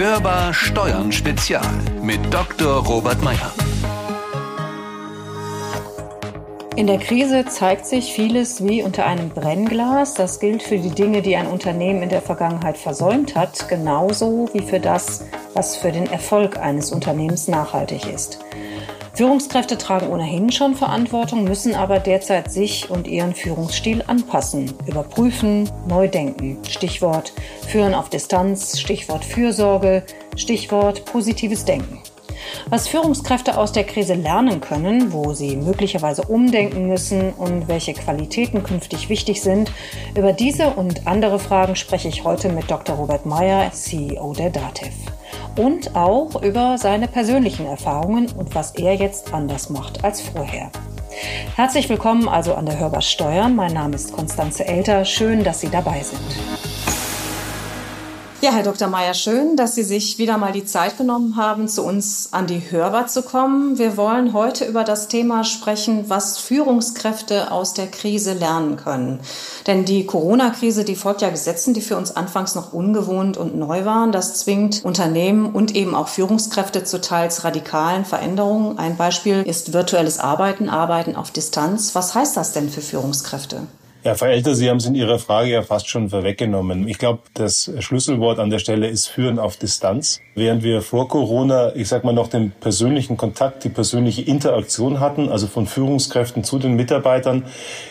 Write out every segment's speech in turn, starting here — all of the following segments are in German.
Hörbar Steuern Spezial mit Dr. Robert Meyer. In der Krise zeigt sich vieles wie unter einem Brennglas. Das gilt für die Dinge, die ein Unternehmen in der Vergangenheit versäumt hat, genauso wie für das, was für den Erfolg eines Unternehmens nachhaltig ist. Führungskräfte tragen ohnehin schon Verantwortung, müssen aber derzeit sich und ihren Führungsstil anpassen, überprüfen, neu denken. Stichwort Führen auf Distanz, Stichwort Fürsorge, Stichwort positives Denken. Was Führungskräfte aus der Krise lernen können, wo sie möglicherweise umdenken müssen und welche Qualitäten künftig wichtig sind, über diese und andere Fragen spreche ich heute mit Dr. Robert Meyer, CEO der DATEV und auch über seine persönlichen Erfahrungen und was er jetzt anders macht als vorher. Herzlich willkommen also an der Hörbar Steuern. Mein Name ist Konstanze Elter. Schön, dass Sie dabei sind. Ja, Herr Dr. Meyer, schön, dass Sie sich wieder mal die Zeit genommen haben, zu uns an die Hörbar zu kommen. Wir wollen heute über das Thema sprechen, was Führungskräfte aus der Krise lernen können. Denn die Corona-Krise, die folgt ja Gesetzen, die für uns anfangs noch ungewohnt und neu waren. Das zwingt Unternehmen und eben auch Führungskräfte zu teils radikalen Veränderungen. Ein Beispiel ist virtuelles Arbeiten, Arbeiten auf Distanz. Was heißt das denn für Führungskräfte? Ja, Frau Elter, Sie haben es in Ihrer Frage ja fast schon vorweggenommen. Ich glaube, das Schlüsselwort an der Stelle ist Führen auf Distanz. Während wir vor Corona, ich sag mal, noch den persönlichen Kontakt, die persönliche Interaktion hatten, also von Führungskräften zu den Mitarbeitern,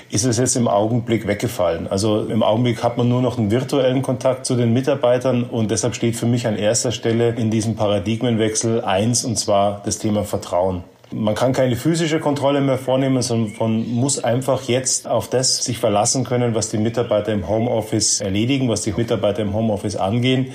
ist es jetzt im Augenblick weggefallen. Also im Augenblick hat man nur noch einen virtuellen Kontakt zu den Mitarbeitern und deshalb steht für mich an erster Stelle in diesem Paradigmenwechsel eins, und zwar das Thema Vertrauen. Man kann keine physische Kontrolle mehr vornehmen, sondern man muss einfach jetzt auf das sich verlassen können, was die Mitarbeiter im Homeoffice erledigen, was die Mitarbeiter im Homeoffice angehen.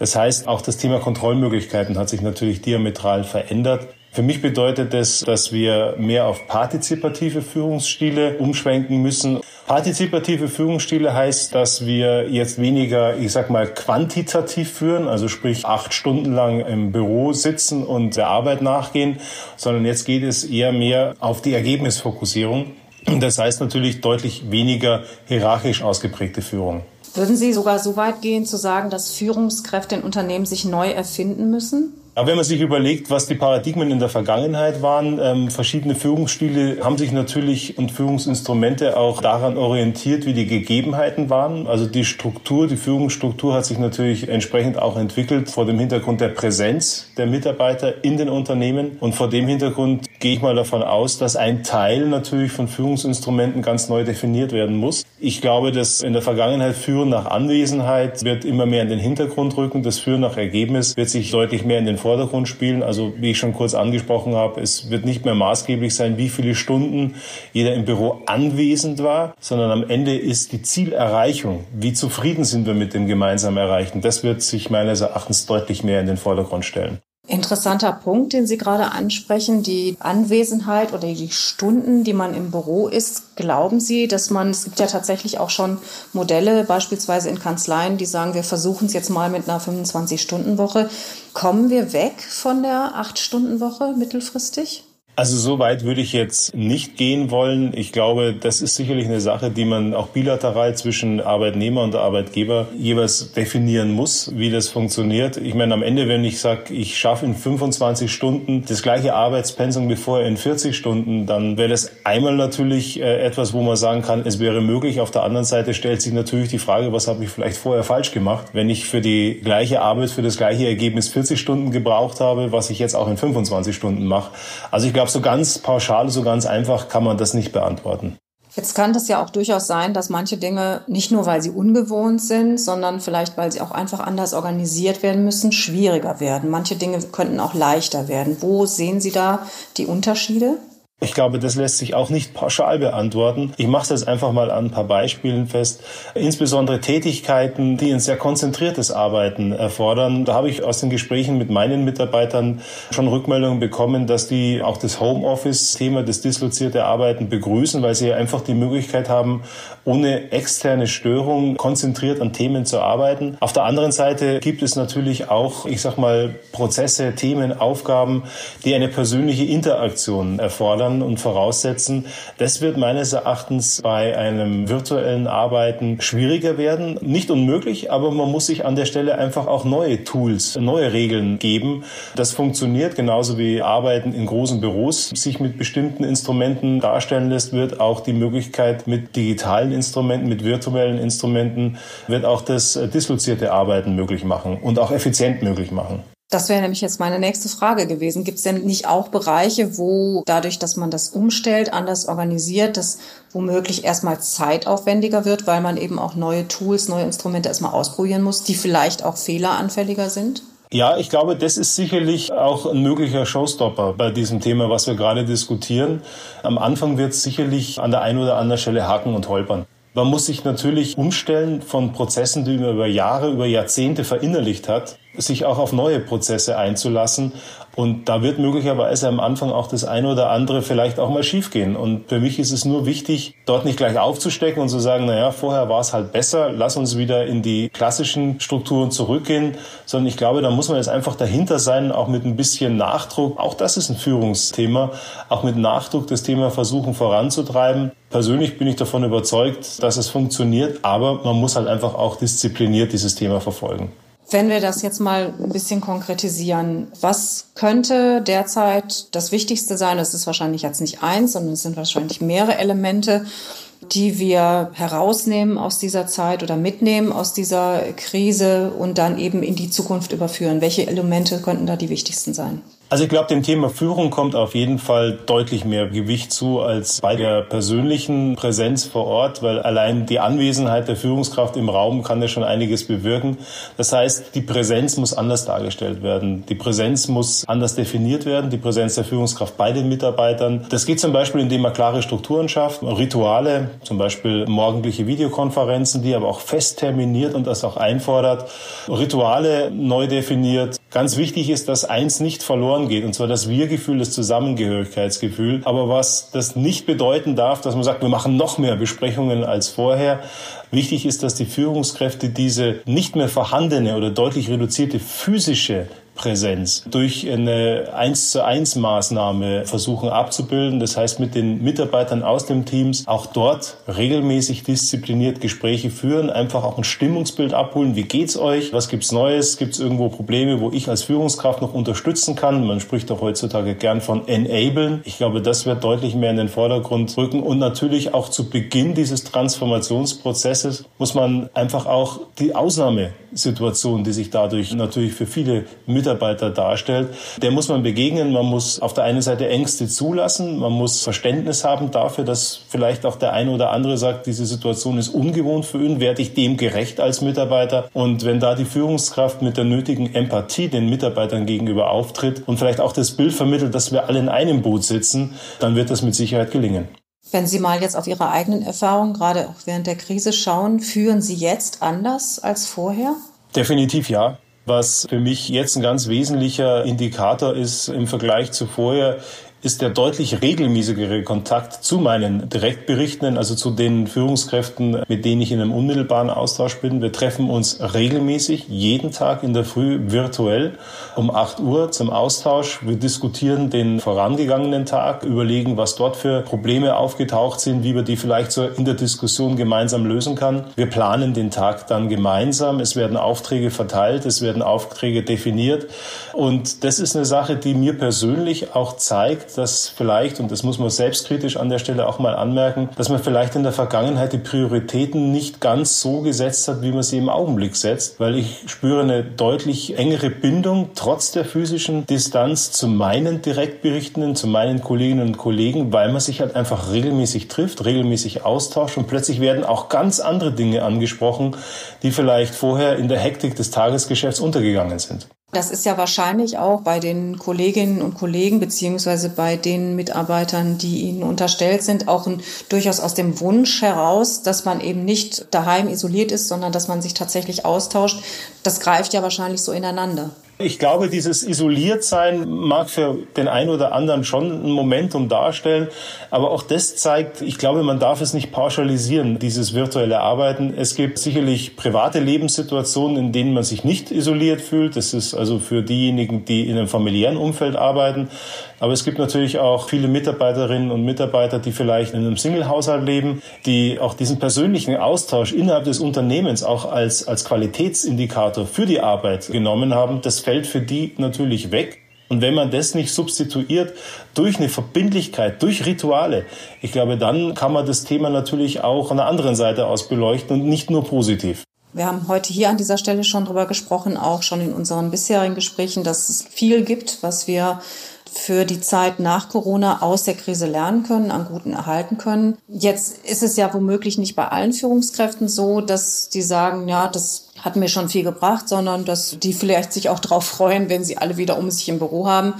Das heißt, auch das Thema Kontrollmöglichkeiten hat sich natürlich diametral verändert. Für mich bedeutet das, dass wir mehr auf partizipative Führungsstile umschwenken müssen. Partizipative Führungsstile heißt, dass wir jetzt weniger, ich sag mal, quantitativ führen, also sprich acht Stunden lang im Büro sitzen und der Arbeit nachgehen, sondern jetzt geht es eher mehr auf die Ergebnisfokussierung. Das heißt natürlich deutlich weniger hierarchisch ausgeprägte Führung. Würden Sie sogar so weit gehen zu sagen, dass Führungskräfte in Unternehmen sich neu erfinden müssen? Aber wenn man sich überlegt, was die Paradigmen in der Vergangenheit waren, ähm, verschiedene Führungsstile haben sich natürlich und Führungsinstrumente auch daran orientiert, wie die Gegebenheiten waren. Also die Struktur, die Führungsstruktur hat sich natürlich entsprechend auch entwickelt vor dem Hintergrund der Präsenz der Mitarbeiter in den Unternehmen. Und vor dem Hintergrund gehe ich mal davon aus, dass ein Teil natürlich von Führungsinstrumenten ganz neu definiert werden muss. Ich glaube, dass in der Vergangenheit Führen nach Anwesenheit wird immer mehr in den Hintergrund rücken. Das Führen nach Ergebnis wird sich deutlich mehr in den Vordergrund spielen. Also wie ich schon kurz angesprochen habe, es wird nicht mehr maßgeblich sein, wie viele Stunden jeder im Büro anwesend war, sondern am Ende ist die Zielerreichung, wie zufrieden sind wir mit dem gemeinsam Erreichten, das wird sich meines Erachtens deutlich mehr in den Vordergrund stellen. Interessanter Punkt, den Sie gerade ansprechen, die Anwesenheit oder die Stunden, die man im Büro ist. Glauben Sie, dass man, es gibt ja tatsächlich auch schon Modelle, beispielsweise in Kanzleien, die sagen, wir versuchen es jetzt mal mit einer 25-Stunden-Woche. Kommen wir weg von der 8-Stunden-Woche mittelfristig? Also so weit würde ich jetzt nicht gehen wollen. Ich glaube, das ist sicherlich eine Sache, die man auch bilateral zwischen Arbeitnehmer und Arbeitgeber jeweils definieren muss, wie das funktioniert. Ich meine, am Ende, wenn ich sage, ich schaffe in 25 Stunden das gleiche Arbeitspensum wie vorher in 40 Stunden, dann wäre das einmal natürlich äh, etwas, wo man sagen kann, es wäre möglich. Auf der anderen Seite stellt sich natürlich die Frage, was habe ich vielleicht vorher falsch gemacht, wenn ich für die gleiche Arbeit, für das gleiche Ergebnis 40 Stunden gebraucht habe, was ich jetzt auch in 25 Stunden mache. Also ich glaube, so ganz pauschal, so ganz einfach kann man das nicht beantworten. Jetzt kann das ja auch durchaus sein, dass manche Dinge nicht nur, weil sie ungewohnt sind, sondern vielleicht, weil sie auch einfach anders organisiert werden müssen, schwieriger werden. Manche Dinge könnten auch leichter werden. Wo sehen Sie da die Unterschiede? Ich glaube, das lässt sich auch nicht pauschal beantworten. Ich mache es jetzt einfach mal an ein paar Beispielen fest. Insbesondere Tätigkeiten, die ein sehr konzentriertes Arbeiten erfordern. Da habe ich aus den Gesprächen mit meinen Mitarbeitern schon Rückmeldungen bekommen, dass die auch das Homeoffice-Thema, das dislozierte Arbeiten begrüßen, weil sie einfach die Möglichkeit haben, ohne externe Störung konzentriert an Themen zu arbeiten. Auf der anderen Seite gibt es natürlich auch, ich sag mal, Prozesse, Themen, Aufgaben, die eine persönliche Interaktion erfordern kann und voraussetzen. Das wird meines Erachtens bei einem virtuellen Arbeiten schwieriger werden. Nicht unmöglich, aber man muss sich an der Stelle einfach auch neue Tools, neue Regeln geben. Das funktioniert genauso wie Arbeiten in großen Büros sich mit bestimmten Instrumenten darstellen lässt, wird auch die Möglichkeit mit digitalen Instrumenten, mit virtuellen Instrumenten, wird auch das dislozierte Arbeiten möglich machen und auch effizient möglich machen. Das wäre nämlich jetzt meine nächste Frage gewesen. Gibt es denn nicht auch Bereiche, wo dadurch, dass man das umstellt, anders organisiert, das womöglich erstmal zeitaufwendiger wird, weil man eben auch neue Tools, neue Instrumente erstmal ausprobieren muss, die vielleicht auch fehleranfälliger sind? Ja, ich glaube, das ist sicherlich auch ein möglicher Showstopper bei diesem Thema, was wir gerade diskutieren. Am Anfang wird es sicherlich an der einen oder anderen Stelle haken und holpern. Man muss sich natürlich umstellen von Prozessen, die man über Jahre, über Jahrzehnte verinnerlicht hat, sich auch auf neue Prozesse einzulassen. Und da wird möglicherweise am Anfang auch das eine oder andere vielleicht auch mal schiefgehen. Und für mich ist es nur wichtig, dort nicht gleich aufzustecken und zu sagen, na ja, vorher war es halt besser, lass uns wieder in die klassischen Strukturen zurückgehen, sondern ich glaube, da muss man jetzt einfach dahinter sein, auch mit ein bisschen Nachdruck. Auch das ist ein Führungsthema, auch mit Nachdruck das Thema versuchen voranzutreiben. Persönlich bin ich davon überzeugt, dass es funktioniert, aber man muss halt einfach auch diszipliniert dieses Thema verfolgen. Wenn wir das jetzt mal ein bisschen konkretisieren, was könnte derzeit das Wichtigste sein? Es ist wahrscheinlich jetzt nicht eins, sondern es sind wahrscheinlich mehrere Elemente, die wir herausnehmen aus dieser Zeit oder mitnehmen aus dieser Krise und dann eben in die Zukunft überführen. Welche Elemente könnten da die wichtigsten sein? Also ich glaube, dem Thema Führung kommt auf jeden Fall deutlich mehr Gewicht zu als bei der persönlichen Präsenz vor Ort, weil allein die Anwesenheit der Führungskraft im Raum kann ja schon einiges bewirken. Das heißt, die Präsenz muss anders dargestellt werden. Die Präsenz muss anders definiert werden, die Präsenz der Führungskraft bei den Mitarbeitern. Das geht zum Beispiel, indem man klare Strukturen schafft, Rituale, zum Beispiel morgendliche Videokonferenzen, die aber auch fest terminiert und das auch einfordert, Rituale neu definiert. Ganz wichtig ist, dass eins nicht verloren verloren geht, und zwar das Wir-Gefühl, das Zusammengehörigkeitsgefühl. Aber was das nicht bedeuten darf, dass man sagt, wir machen noch mehr Besprechungen als vorher. Wichtig ist, dass die Führungskräfte diese nicht mehr vorhandene oder deutlich reduzierte physische Präsenz durch eine 1 zu 1 Maßnahme versuchen abzubilden. Das heißt, mit den Mitarbeitern aus den Teams auch dort regelmäßig diszipliniert Gespräche führen, einfach auch ein Stimmungsbild abholen. Wie geht's euch? Was gibt's Neues? Gibt's irgendwo Probleme, wo ich als Führungskraft noch unterstützen kann? Man spricht doch heutzutage gern von enablen. Ich glaube, das wird deutlich mehr in den Vordergrund rücken und natürlich auch zu Beginn dieses Transformationsprozesses muss man einfach auch die Ausnahmesituation, die sich dadurch natürlich für viele Mitarbeiter darstellt, der muss man begegnen. Man muss auf der einen Seite Ängste zulassen, man muss Verständnis haben dafür, dass vielleicht auch der eine oder andere sagt, diese Situation ist ungewohnt für ihn, werde ich dem gerecht als Mitarbeiter? Und wenn da die Führungskraft mit der nötigen Empathie den Mitarbeitern gegenüber auftritt und vielleicht auch das Bild vermittelt, dass wir alle in einem Boot sitzen, dann wird das mit Sicherheit gelingen. Wenn Sie mal jetzt auf Ihre eigenen Erfahrungen, gerade auch während der Krise schauen, führen Sie jetzt anders als vorher? Definitiv ja. Was für mich jetzt ein ganz wesentlicher Indikator ist im Vergleich zu vorher, ist der deutlich regelmäßigere Kontakt zu meinen Direktberichtenden, also zu den Führungskräften, mit denen ich in einem unmittelbaren Austausch bin. Wir treffen uns regelmäßig, jeden Tag in der Früh virtuell um 8 Uhr zum Austausch. Wir diskutieren den vorangegangenen Tag, überlegen, was dort für Probleme aufgetaucht sind, wie wir die vielleicht so in der Diskussion gemeinsam lösen kann. Wir planen den Tag dann gemeinsam. Es werden Aufträge verteilt, es werden Aufträge definiert. Und das ist eine Sache, die mir persönlich auch zeigt, dass vielleicht, und das muss man selbstkritisch an der Stelle auch mal anmerken, dass man vielleicht in der Vergangenheit die Prioritäten nicht ganz so gesetzt hat, wie man sie im Augenblick setzt, weil ich spüre eine deutlich engere Bindung trotz der physischen Distanz zu meinen Direktberichtenden, zu meinen Kolleginnen und Kollegen, weil man sich halt einfach regelmäßig trifft, regelmäßig austauscht und plötzlich werden auch ganz andere Dinge angesprochen, die vielleicht vorher in der Hektik des Tagesgeschäfts untergegangen sind. Das ist ja wahrscheinlich auch bei den Kolleginnen und Kollegen beziehungsweise bei den Mitarbeitern, die ihnen unterstellt sind, auch ein, durchaus aus dem Wunsch heraus, dass man eben nicht daheim isoliert ist, sondern dass man sich tatsächlich austauscht. Das greift ja wahrscheinlich so ineinander. Ich glaube, dieses Isoliertsein mag für den einen oder anderen schon ein Momentum darstellen, aber auch das zeigt, ich glaube, man darf es nicht pauschalisieren, dieses virtuelle Arbeiten. Es gibt sicherlich private Lebenssituationen, in denen man sich nicht isoliert fühlt. Das ist also für diejenigen, die in einem familiären Umfeld arbeiten. Aber es gibt natürlich auch viele Mitarbeiterinnen und Mitarbeiter, die vielleicht in einem Single-Haushalt leben, die auch diesen persönlichen Austausch innerhalb des Unternehmens auch als, als Qualitätsindikator für die Arbeit genommen haben. Das fällt für die natürlich weg. Und wenn man das nicht substituiert durch eine Verbindlichkeit, durch Rituale, ich glaube, dann kann man das Thema natürlich auch von der anderen Seite aus beleuchten und nicht nur positiv. Wir haben heute hier an dieser Stelle schon drüber gesprochen, auch schon in unseren bisherigen Gesprächen, dass es viel gibt, was wir für die Zeit nach Corona aus der Krise lernen können, an Guten erhalten können. Jetzt ist es ja womöglich nicht bei allen Führungskräften so, dass die sagen, ja, das hat mir schon viel gebracht, sondern dass die vielleicht sich auch darauf freuen, wenn sie alle wieder um sich im Büro haben.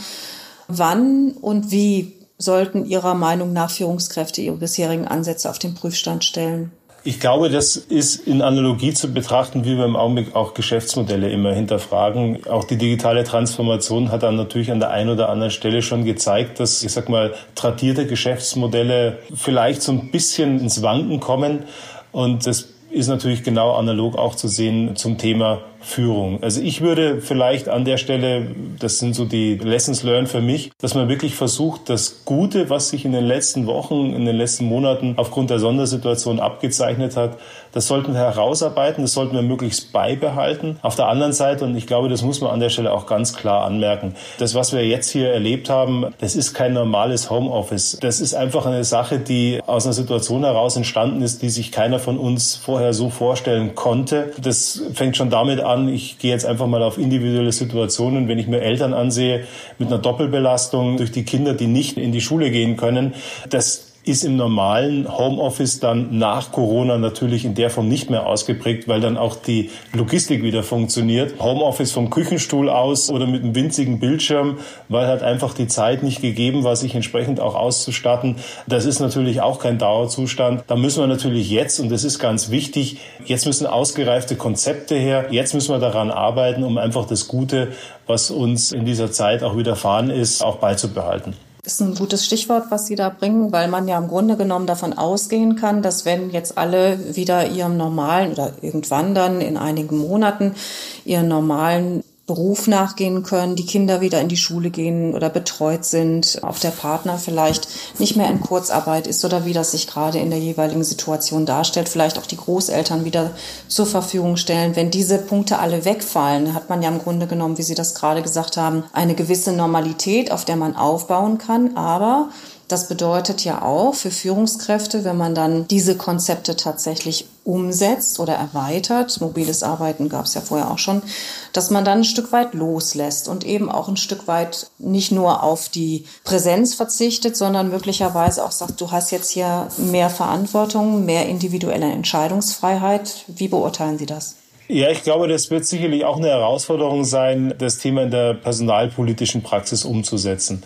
Wann und wie sollten Ihrer Meinung nach Führungskräfte ihre bisherigen Ansätze auf den Prüfstand stellen? Ich glaube, das ist in Analogie zu betrachten, wie wir im Augenblick auch Geschäftsmodelle immer hinterfragen. Auch die digitale Transformation hat dann natürlich an der einen oder anderen Stelle schon gezeigt, dass, ich sag mal, tradierte Geschäftsmodelle vielleicht so ein bisschen ins Wanken kommen. Und das ist natürlich genau analog auch zu sehen zum Thema Führung. Also ich würde vielleicht an der Stelle, das sind so die Lessons learned für mich, dass man wirklich versucht, das Gute, was sich in den letzten Wochen, in den letzten Monaten aufgrund der Sondersituation abgezeichnet hat, das sollten wir herausarbeiten, das sollten wir möglichst beibehalten. Auf der anderen Seite, und ich glaube, das muss man an der Stelle auch ganz klar anmerken, das, was wir jetzt hier erlebt haben, das ist kein normales Homeoffice. Das ist einfach eine Sache, die aus einer Situation heraus entstanden ist, die sich keiner von uns vorher so vorstellen konnte. Das fängt schon damit an, an. Ich gehe jetzt einfach mal auf individuelle Situationen. Wenn ich mir Eltern ansehe mit einer Doppelbelastung durch die Kinder, die nicht in die Schule gehen können, das ist im normalen Homeoffice dann nach Corona natürlich in der Form nicht mehr ausgeprägt, weil dann auch die Logistik wieder funktioniert. Homeoffice vom Küchenstuhl aus oder mit einem winzigen Bildschirm, weil halt einfach die Zeit nicht gegeben war, sich entsprechend auch auszustatten. Das ist natürlich auch kein Dauerzustand. Da müssen wir natürlich jetzt, und das ist ganz wichtig, jetzt müssen ausgereifte Konzepte her. Jetzt müssen wir daran arbeiten, um einfach das Gute, was uns in dieser Zeit auch widerfahren ist, auch beizubehalten ist ein gutes Stichwort, was Sie da bringen, weil man ja im Grunde genommen davon ausgehen kann, dass wenn jetzt alle wieder ihrem normalen oder irgendwann dann in einigen Monaten ihren normalen Beruf nachgehen können, die Kinder wieder in die Schule gehen oder betreut sind, auch der Partner vielleicht nicht mehr in Kurzarbeit ist oder wie das sich gerade in der jeweiligen Situation darstellt, vielleicht auch die Großeltern wieder zur Verfügung stellen. Wenn diese Punkte alle wegfallen, hat man ja im Grunde genommen, wie Sie das gerade gesagt haben, eine gewisse Normalität, auf der man aufbauen kann, aber das bedeutet ja auch für Führungskräfte, wenn man dann diese Konzepte tatsächlich umsetzt oder erweitert, mobiles Arbeiten gab es ja vorher auch schon, dass man dann ein Stück weit loslässt und eben auch ein Stück weit nicht nur auf die Präsenz verzichtet, sondern möglicherweise auch sagt, du hast jetzt hier mehr Verantwortung, mehr individuelle Entscheidungsfreiheit. Wie beurteilen Sie das? Ja, ich glaube, das wird sicherlich auch eine Herausforderung sein, das Thema in der personalpolitischen Praxis umzusetzen.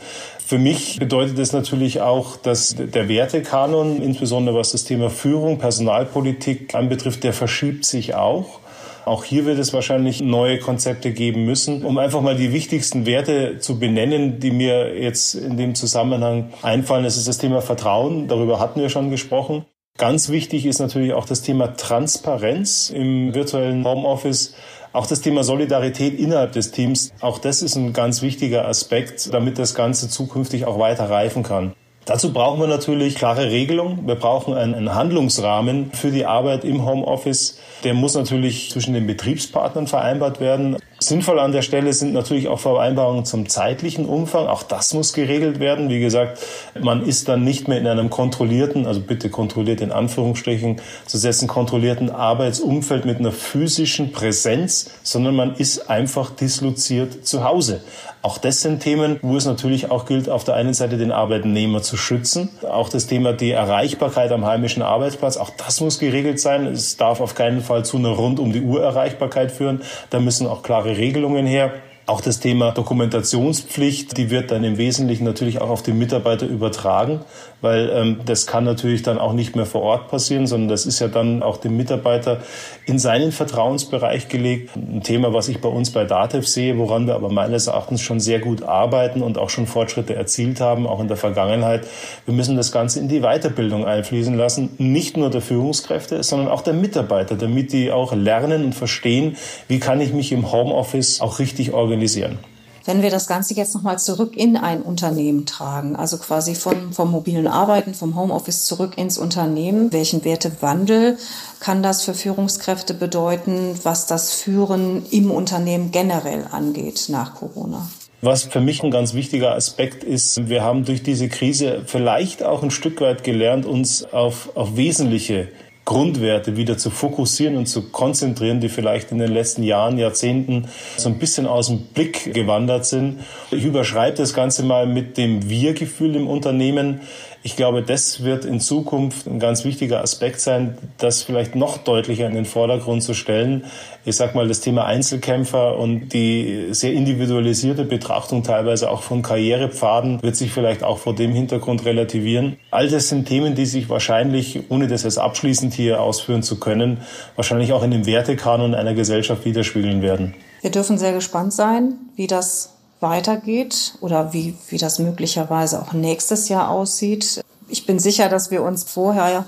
Für mich bedeutet das natürlich auch, dass der Wertekanon, insbesondere was das Thema Führung, Personalpolitik anbetrifft, der verschiebt sich auch. Auch hier wird es wahrscheinlich neue Konzepte geben müssen, um einfach mal die wichtigsten Werte zu benennen, die mir jetzt in dem Zusammenhang einfallen. Das ist das Thema Vertrauen. Darüber hatten wir schon gesprochen. Ganz wichtig ist natürlich auch das Thema Transparenz im virtuellen Homeoffice. Auch das Thema Solidarität innerhalb des Teams, auch das ist ein ganz wichtiger Aspekt, damit das Ganze zukünftig auch weiter reifen kann. Dazu brauchen wir natürlich klare Regelungen. Wir brauchen einen, Handlungsrahmen für die Arbeit im Homeoffice. Der muss natürlich zwischen den Betriebspartnern vereinbart werden. Sinnvoll an der Stelle sind natürlich auch Vereinbarungen zum zeitlichen Umfang. Auch das muss geregelt werden. Wie gesagt, man ist dann nicht mehr in einem kontrollierten, also bitte kontrolliert in Anführungsstrichen zu setzen, kontrollierten Arbeitsumfeld mit einer physischen Präsenz, sondern man ist einfach disloziert zu Hause. Auch das sind Themen, wo es natürlich auch gilt, auf der einen Seite den Arbeitnehmer zu schützen. Auch das Thema die Erreichbarkeit am heimischen Arbeitsplatz, auch das muss geregelt sein. Es darf auf keinen Fall zu einer rund um die Uhr Erreichbarkeit führen. Da müssen auch klare Regelungen her. Auch das Thema Dokumentationspflicht, die wird dann im Wesentlichen natürlich auch auf den Mitarbeiter übertragen, weil ähm, das kann natürlich dann auch nicht mehr vor Ort passieren, sondern das ist ja dann auch dem Mitarbeiter in seinen Vertrauensbereich gelegt. Ein Thema, was ich bei uns bei DATEV sehe, woran wir aber meines Erachtens schon sehr gut arbeiten und auch schon Fortschritte erzielt haben, auch in der Vergangenheit. Wir müssen das Ganze in die Weiterbildung einfließen lassen, nicht nur der Führungskräfte, sondern auch der Mitarbeiter, damit die auch lernen und verstehen, wie kann ich mich im Homeoffice auch richtig organisieren organisieren. Wenn wir das Ganze jetzt nochmal zurück in ein Unternehmen tragen, also quasi von, vom mobilen Arbeiten, vom Homeoffice zurück ins Unternehmen, welchen Wertewandel kann das für Führungskräfte bedeuten, was das Führen im Unternehmen generell angeht nach Corona? Was für mich ein ganz wichtiger Aspekt ist, wir haben durch diese Krise vielleicht auch ein Stück weit gelernt, uns auf, auf wesentliche Grundwerte wieder zu fokussieren und zu konzentrieren, die vielleicht in den letzten Jahren, Jahrzehnten so ein bisschen aus dem Blick gewandert sind. Ich überschreibe das Ganze mal mit dem Wir-Gefühl im Unternehmen. Ich glaube, das wird in Zukunft ein ganz wichtiger Aspekt sein, das vielleicht noch deutlicher in den Vordergrund zu stellen. Ich sag mal, das Thema Einzelkämpfer und die sehr individualisierte Betrachtung teilweise auch von Karrierepfaden wird sich vielleicht auch vor dem Hintergrund relativieren. All das sind Themen, die sich wahrscheinlich, ohne das jetzt abschließend hier ausführen zu können, wahrscheinlich auch in dem Wertekanon einer Gesellschaft widerspiegeln werden. Wir dürfen sehr gespannt sein, wie das weitergeht oder wie, wie das möglicherweise auch nächstes Jahr aussieht. Ich bin sicher, dass wir uns vorher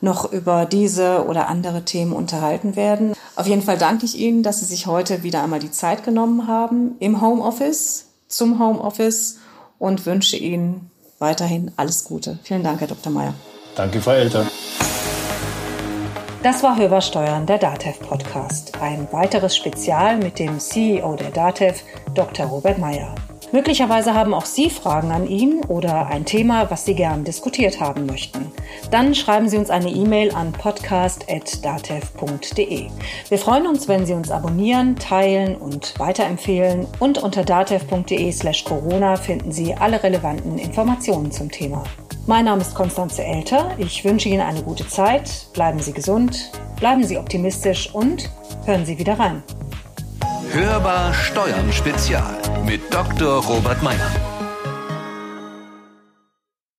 noch über diese oder andere Themen unterhalten werden. Auf jeden Fall danke ich Ihnen, dass Sie sich heute wieder einmal die Zeit genommen haben im Homeoffice, zum Homeoffice und wünsche Ihnen weiterhin alles Gute. Vielen Dank, Herr Dr. Meyer. Danke, Frau Elter. Das war Hörbarsteuern, der DATEV Podcast. Ein weiteres Spezial mit dem CEO der DATEV, Dr. Robert Meyer. Möglicherweise haben auch Sie Fragen an ihn oder ein Thema, was Sie gern diskutiert haben möchten. Dann schreiben Sie uns eine E-Mail an podcast.datev.de. Wir freuen uns, wenn Sie uns abonnieren, teilen und weiterempfehlen. Und unter datev.de slash Corona finden Sie alle relevanten Informationen zum Thema. Mein Name ist Konstanze Elter. Ich wünsche Ihnen eine gute Zeit. Bleiben Sie gesund, bleiben Sie optimistisch und hören Sie wieder rein. Hörbar Steuern Spezial mit Dr. Robert Meyer.